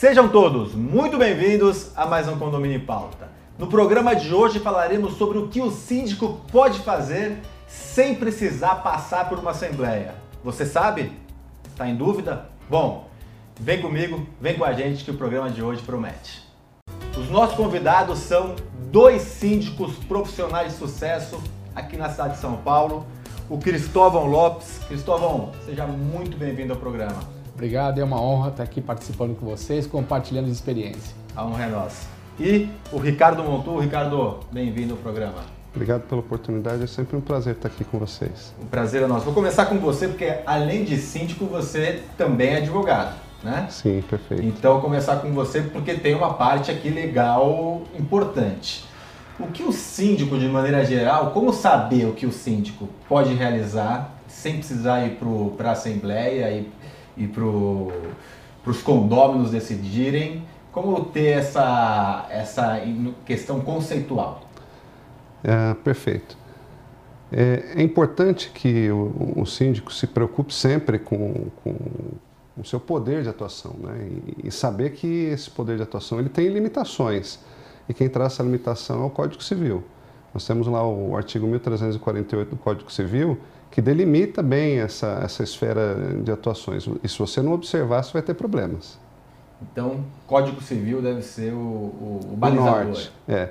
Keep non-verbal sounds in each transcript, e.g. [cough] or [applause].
Sejam todos muito bem-vindos a mais um Condomínio em Pauta. No programa de hoje falaremos sobre o que o síndico pode fazer sem precisar passar por uma assembleia. Você sabe? Está em dúvida? Bom, vem comigo, vem com a gente que o programa de hoje promete. Os nossos convidados são dois síndicos profissionais de sucesso aqui na cidade de São Paulo. O Cristóvão Lopes. Cristóvão, seja muito bem-vindo ao programa. Obrigado, é uma honra estar aqui participando com vocês, compartilhando experiência. A honra é nossa. E o Ricardo Montu. Ricardo, bem-vindo ao programa. Obrigado pela oportunidade, é sempre um prazer estar aqui com vocês. O prazer é nosso. Vou começar com você, porque além de síndico, você também é advogado, né? Sim, perfeito. Então, vou começar com você, porque tem uma parte aqui legal importante. O que o síndico, de maneira geral, como saber o que o síndico pode realizar sem precisar ir para a Assembleia e, e para os condôminos decidirem? Como ter essa, essa questão conceitual? É, perfeito. É, é, importante que o, o, síndico se preocupe sempre com, com o seu poder de atuação né? e, e, saber que esse poder de atuação ele tem limitações e quem traz essa limitação é o Código Civil. Nós temos lá o artigo 1348 do Código Civil que delimita bem essa, essa esfera de atuações e se você não observar você vai ter problemas. Então, Código Civil deve ser o, o, o balizador. O norte, é.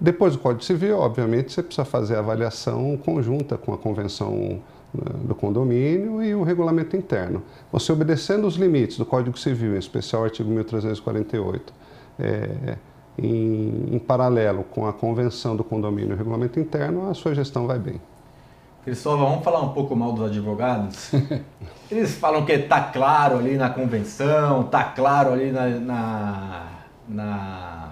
Depois do Código Civil, obviamente, você precisa fazer a avaliação conjunta com a Convenção né, do Condomínio e o regulamento interno. Você obedecendo os limites do Código Civil, em especial o artigo 1348, é, em, em, paralelo com a Convenção do Condomínio e o regulamento interno, a sua gestão vai bem. Cristóvão, vamos falar um pouco mal dos advogados? [laughs] Eles falam que está claro ali na convenção, está claro ali na, na, na,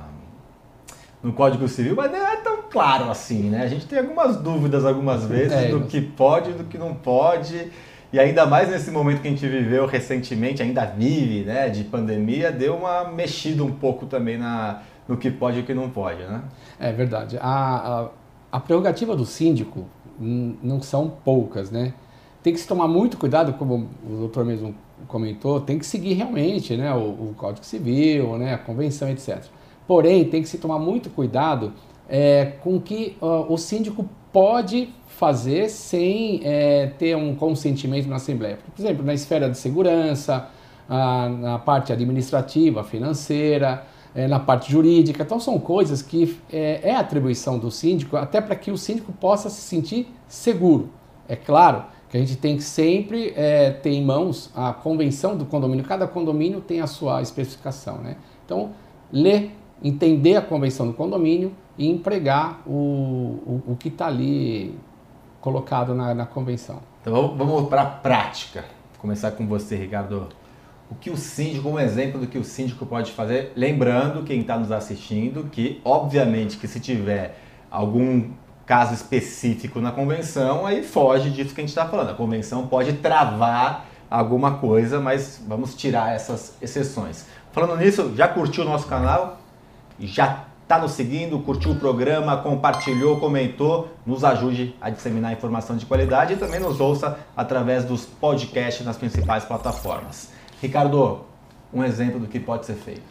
no Código Civil, mas não é tão claro assim, né? A gente tem algumas dúvidas algumas vezes é, do que pode e do que não pode. E ainda mais nesse momento que a gente viveu recentemente, ainda vive, né, de pandemia, deu uma mexida um pouco também na, no que pode e o que não pode, né? É verdade. A, a, a prerrogativa do síndico não são poucas, né? Tem que se tomar muito cuidado, como o doutor mesmo comentou, tem que seguir realmente né, o, o Código Civil, né, a Convenção, etc. Porém, tem que se tomar muito cuidado é, com que uh, o síndico pode fazer sem é, ter um consentimento na Assembleia. Por exemplo, na esfera de segurança, ah, na parte administrativa, financeira, é, na parte jurídica. Então, são coisas que é, é atribuição do síndico, até para que o síndico possa se sentir seguro. É claro que a gente tem que sempre é, ter em mãos a convenção do condomínio. Cada condomínio tem a sua especificação. Né? Então, ler, entender a convenção do condomínio e empregar o, o, o que está ali colocado na, na convenção. Então, vamos para a prática. Começar com você, Ricardo o que o síndico, um exemplo do que o síndico pode fazer, lembrando quem está nos assistindo que, obviamente, que se tiver algum caso específico na convenção, aí foge disso que a gente está falando. A convenção pode travar alguma coisa, mas vamos tirar essas exceções. Falando nisso, já curtiu o nosso canal? Já está nos seguindo, curtiu o programa, compartilhou, comentou, nos ajude a disseminar informação de qualidade e também nos ouça através dos podcasts nas principais plataformas. Ricardo, um exemplo do que pode ser feito.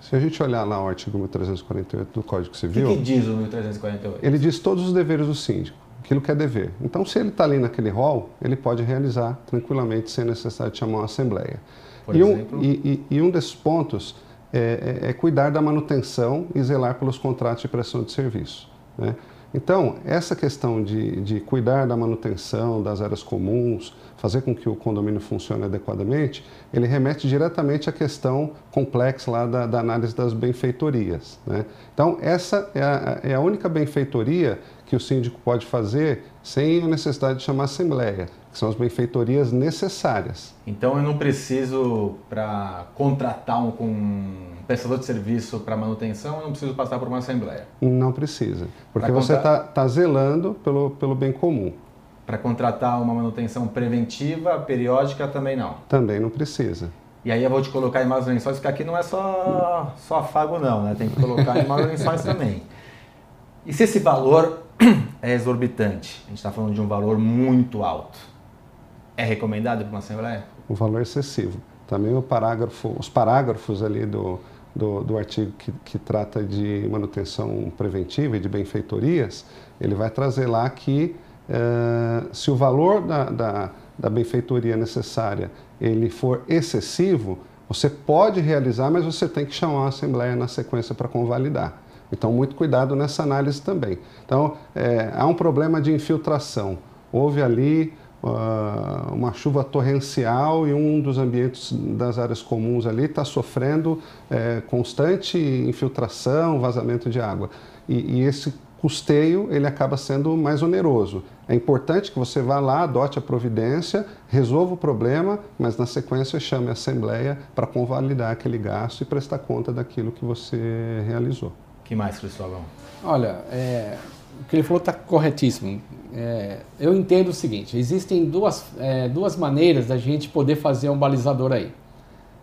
Se a gente olhar lá o artigo 1348 do Código Civil. O que, que diz o 1348? Ele diz todos os deveres do síndico, aquilo que é dever. Então, se ele está ali naquele rol, ele pode realizar tranquilamente, sem necessidade de chamar uma assembleia. Por e, um, e, e, e um desses pontos é, é, é, cuidar da manutenção e zelar pelos contratos de prestação de serviço. Né? Então, essa questão de, de cuidar da manutenção das áreas comuns, fazer com que o condomínio funcione adequadamente, ele remete diretamente à questão complexa lá da, da análise das benfeitorias. Né? Então, essa é a, é a única benfeitoria que o síndico pode fazer sem a necessidade de chamar assembleia, que são as benfeitorias necessárias. Então, eu não preciso, para contratar um, um prestador de serviço para manutenção, eu não preciso passar por uma assembleia? Não precisa, porque pra você está contra... tá zelando pelo, pelo bem comum. Para contratar uma manutenção preventiva, periódica, também não? Também não precisa. E aí eu vou te colocar em mais lençóis, porque aqui não é só, só afago não, né? Tem que colocar em mais lençóis também. E se esse valor [clears throat] é exorbitante, a gente está falando de um valor muito alto, é recomendado para uma Assembleia? Um valor excessivo. também o parágrafo, os parágrafos ali do, do, do artigo que, que, trata de manutenção preventiva e de benfeitorias, ele vai trazer lá que se o valor da, da, da benfeitoria necessária ele for excessivo, você pode realizar, mas você tem que chamar uma assembleia na sequência para convalidar. Então, muito cuidado nessa análise também. Então, é, há um problema de infiltração. Houve ali uh, uma chuva torrencial e um dos ambientes das áreas comuns ali está sofrendo é, constante infiltração, vazamento de água. E, e esse custeio ele acaba sendo mais oneroso. É importante que você vá lá, adote a providência, resolva o problema, mas na sequência chame a Assembleia para convalidar aquele gasto e prestar conta daquilo que você realizou. que mais, Cristóvão? Olha, é, o que ele falou está corretíssimo. É, eu entendo o seguinte: existem duas, é, duas maneiras da gente poder fazer um balizador aí.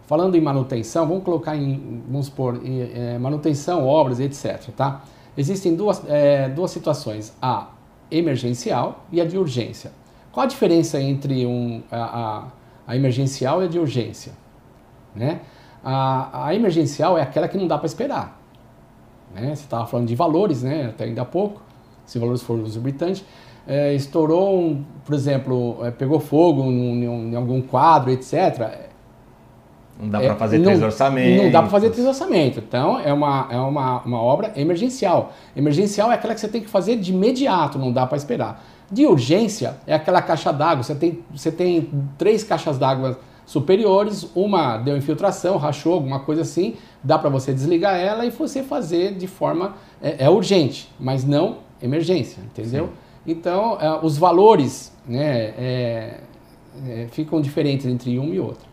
Falando em manutenção, vamos colocar em, vamos supor, em, é, manutenção, obras, etc. Tá? Existem duas, é, duas situações, a emergencial e a de urgência. Qual a diferença entre um, a, a, a emergencial e a de urgência? Né? A, a emergencial é aquela que não dá para esperar. Né? Você estava falando de valores, né? até ainda há pouco, se valores foram exorbitantes. É, estourou, um, por exemplo, é, pegou fogo em, algum quadro, etc. Não dá para fazer é, três orçamentos. Não dá para fazer três orçamentos. Então, é, uma, é uma, uma obra emergencial. Emergencial é aquela que você tem que fazer de imediato, não dá para esperar. De urgência é aquela caixa d'água. Você tem, você tem três caixas d'água superiores, uma deu infiltração, rachou, alguma coisa assim, dá para você desligar ela e você fazer de forma. É, é urgente, mas não emergência, entendeu? Sim. Então, é, os valores né, é, é ficam diferentes entre um e outro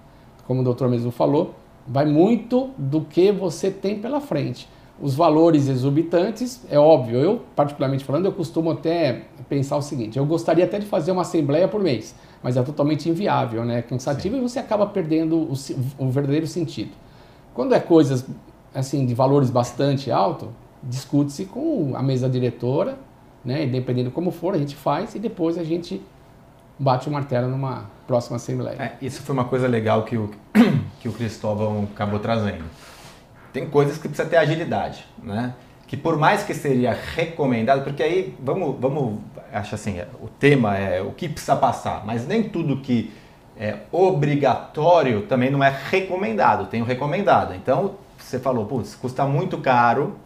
como o doutor mesmo falou, vai muito do que você tem pela frente. Os valores exorbitantes, é óbvio, eu, particularmente falando, eu costumo até pensar o seguinte: eu gostaria até de fazer uma assembleia por mês, mas é totalmente inviável, né? Cansativo Sim. e você acaba perdendo o, o verdadeiro sentido. Quando é coisas assim de valores bastante altos, discute-se com a mesa diretora, né? Dependendo como for, a gente faz e depois a gente bate o martelo numa próxima Assembleia. É, isso foi uma coisa legal que o, [clears throat] que o Cristóvão acabou trazendo. Tem coisas que precisa ter agilidade, né? Que por mais que seria recomendado, porque aí vamos, vamos, acho assim, o tema é o que precisa passar, mas nem tudo que é obrigatório também não é recomendado, tem o recomendado. Então, você falou, putz, custa muito caro,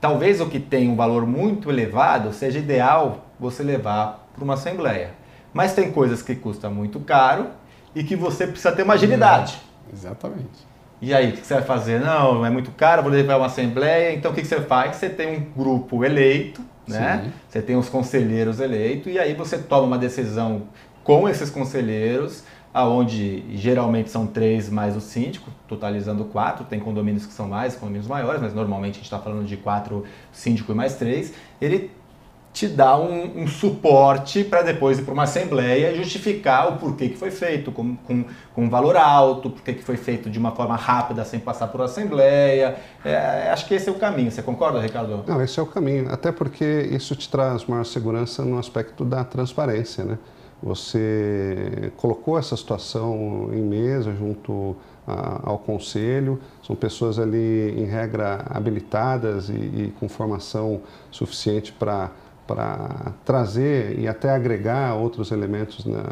talvez o que tem um valor muito elevado seja ideal você levar para uma assembleia. Mas tem coisas que custam muito caro e que você precisa ter uma agilidade. exatamente. E aí, o que você vai fazer? Não, é muito caro, vou levar uma assembleia. Então, o que você faz? Você tem um grupo eleito, né? Sim. Você tem os conselheiros eleitos e aí você toma uma decisão com esses conselheiros, aonde geralmente são três mais o síndico, totalizando quatro. Tem condomínios que são mais, condomínios maiores, mas normalmente a gente está falando de quatro síndico e mais três. Ele te dá um, um suporte para depois ir para uma assembleia e justificar o porquê que foi feito com, com, com um valor alto, porquê que foi feito de uma forma rápida sem passar por assembleia. É, acho que esse é o caminho. Você concorda, Ricardo? Não, esse é o caminho. Até porque isso te traz maior segurança no aspecto da transparência, né? Você colocou essa situação em mesa junto a, ao conselho, são pessoas ali, em regra, habilitadas e, e com formação suficiente para para trazer e até agregar outros elementos na,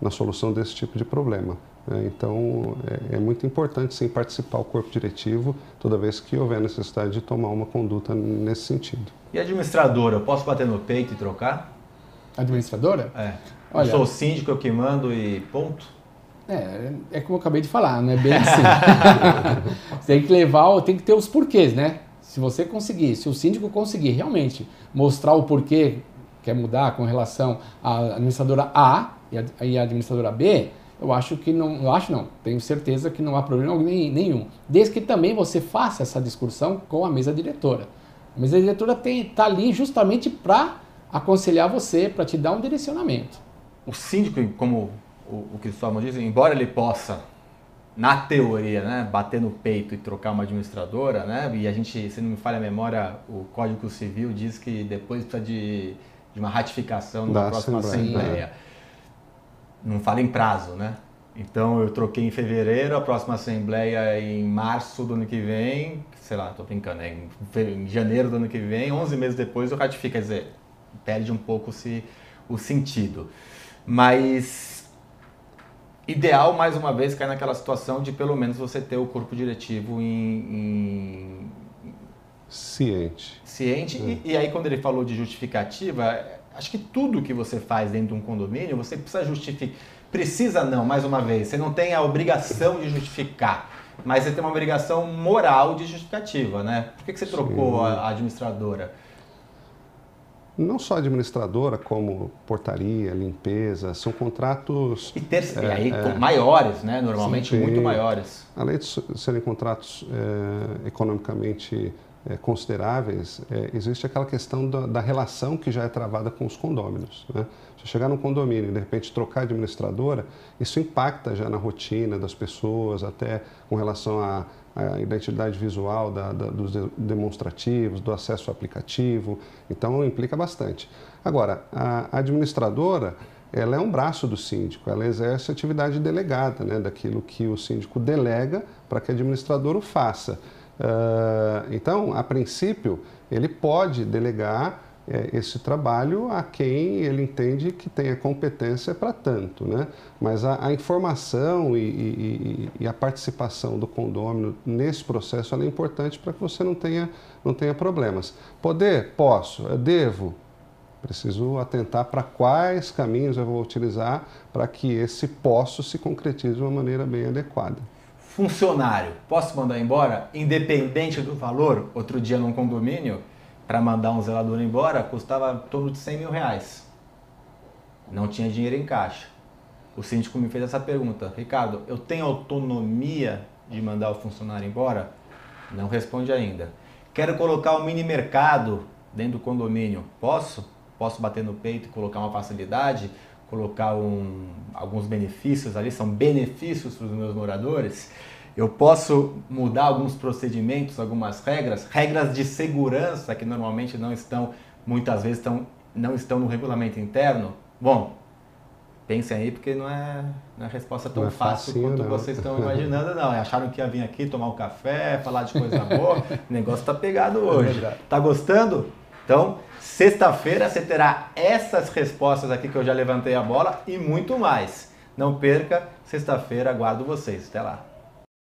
na solução desse tipo de problema. Né? Então, é, é, muito importante sim participar o corpo diretivo toda vez que houver necessidade de tomar uma conduta nesse sentido. E administradora, eu posso bater no peito e trocar? Administradora? É. Olha, eu sou o síndico, eu que mando e ponto? É, é como eu acabei de falar, não é bem assim. [laughs] tem que levar, tem que ter os porquês, né? Se você conseguir, se o síndico conseguir realmente mostrar o porquê quer mudar com relação à administradora A e à administradora B, eu acho que não, eu acho não, tenho certeza que não há problema nenhum. Desde que também você faça essa discussão com a mesa diretora. A mesa diretora está ali justamente para aconselhar você, para te dar um direcionamento. O síndico, como o, o Cristóvão diz, embora ele possa na teoria, né, bater no peito e trocar uma administradora, né, e a gente, se não me falha a memória, o Código Civil diz que depois precisa de, de uma ratificação na próxima Assembleia. Assembleia. Não fala em prazo, né? Então eu troquei em fevereiro, a próxima assembleia é em março do ano que vem, sei lá, tô brincando, é em janeiro do ano que vem, 11 meses depois eu ratifico, quer dizer, perde um pouco se, o sentido. Mas ideal, mais uma vez, cair naquela situação de pelo menos você ter o corpo diretivo em... em ciente. Ciente, é. e, e aí quando ele falou de justificativa, acho que tudo que você faz dentro de um condomínio, você precisa justificar Precisa não, mais uma vez. Você não tem a obrigação de justificar, mas você tem uma obrigação moral de justificativa, né? Por que, que você trocou a administradora? Não só administradora, como portaria, limpeza, são contratos. E, ter, é, e aí é, maiores, né? Normalmente sim, muito maiores. Além de serem contratos é, economicamente é, consideráveis, é, existe aquela questão da, da, relação que já é travada com os condôminos. Né? Se chegar num condomínio e de repente trocar a administradora, isso impacta já na rotina das pessoas, até com relação à, à identidade visual da, da, dos demonstrativos, do acesso ao aplicativo. Então implica bastante. Agora, a administradora ela é um braço do síndico, ela exerce atividade delegada, né, daquilo que o síndico delega para que o administrador o faça. Uh, então, a princípio, ele pode delegar esse trabalho a quem ele entende que tem a competência para tanto, né? Mas a, a informação e, e, e, a participação do condômino nesse processo é importante para que você não tenha, não tenha problemas. Poder? Posso. Eu devo? Preciso atentar para quais caminhos eu vou utilizar para que esse posso se concretize de uma maneira bem adequada funcionário, posso mandar embora? Independente do valor, outro dia num condomínio, para mandar um zelador embora, custava em torno de 100 mil reais. Não tinha dinheiro em caixa. O síndico me fez essa pergunta: Ricardo, eu tenho autonomia de mandar o funcionário embora? Não responde ainda. Quero colocar um mini mercado dentro do condomínio. Posso? Posso bater no peito e colocar uma facilidade? Colocar um, alguns benefícios ali? São benefícios para os meus moradores? Eu posso mudar alguns procedimentos, algumas regras, regras de segurança que normalmente não estão, muitas vezes estão, não estão no regulamento interno. Bom, pensem aí porque não é, não é resposta tão é fácil quanto não. vocês estão [laughs] imaginando, não. Acharam que ia vir aqui tomar um café, falar de coisa boa. [laughs] o negócio está pegado é hoje. É tá gostando? Então, sexta-feira você terá essas respostas aqui que eu já levantei a bola e muito mais. Não perca, sexta-feira aguardo vocês. Até lá.